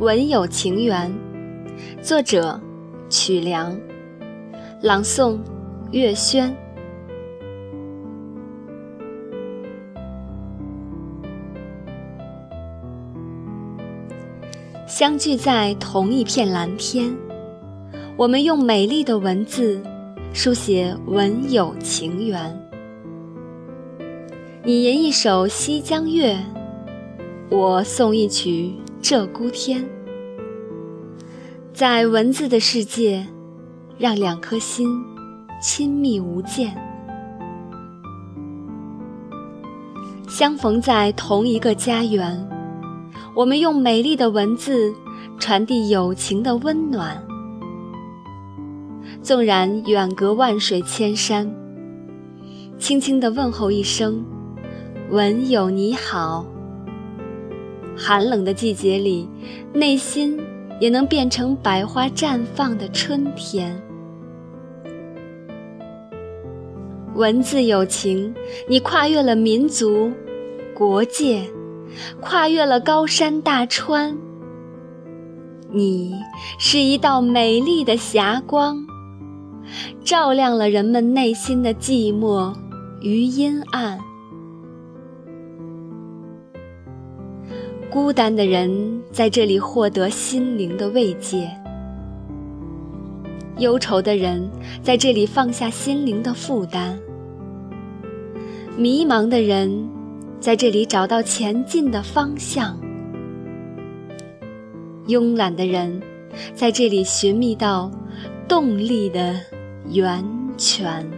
文有情缘，作者曲梁，朗诵月轩。相聚在同一片蓝天，我们用美丽的文字书写文有情缘。你吟一首《西江月》，我送一曲《鹧鸪天》。在文字的世界，让两颗心亲密无间。相逢在同一个家园，我们用美丽的文字传递友情的温暖。纵然远隔万水千山，轻轻地问候一声。文友你好，寒冷的季节里，内心也能变成百花绽放的春天。文字有情，你跨越了民族、国界，跨越了高山大川。你是一道美丽的霞光，照亮了人们内心的寂寞与阴暗。孤单的人在这里获得心灵的慰藉，忧愁的人在这里放下心灵的负担，迷茫的人在这里找到前进的方向，慵懒的人在这里寻觅到动力的源泉。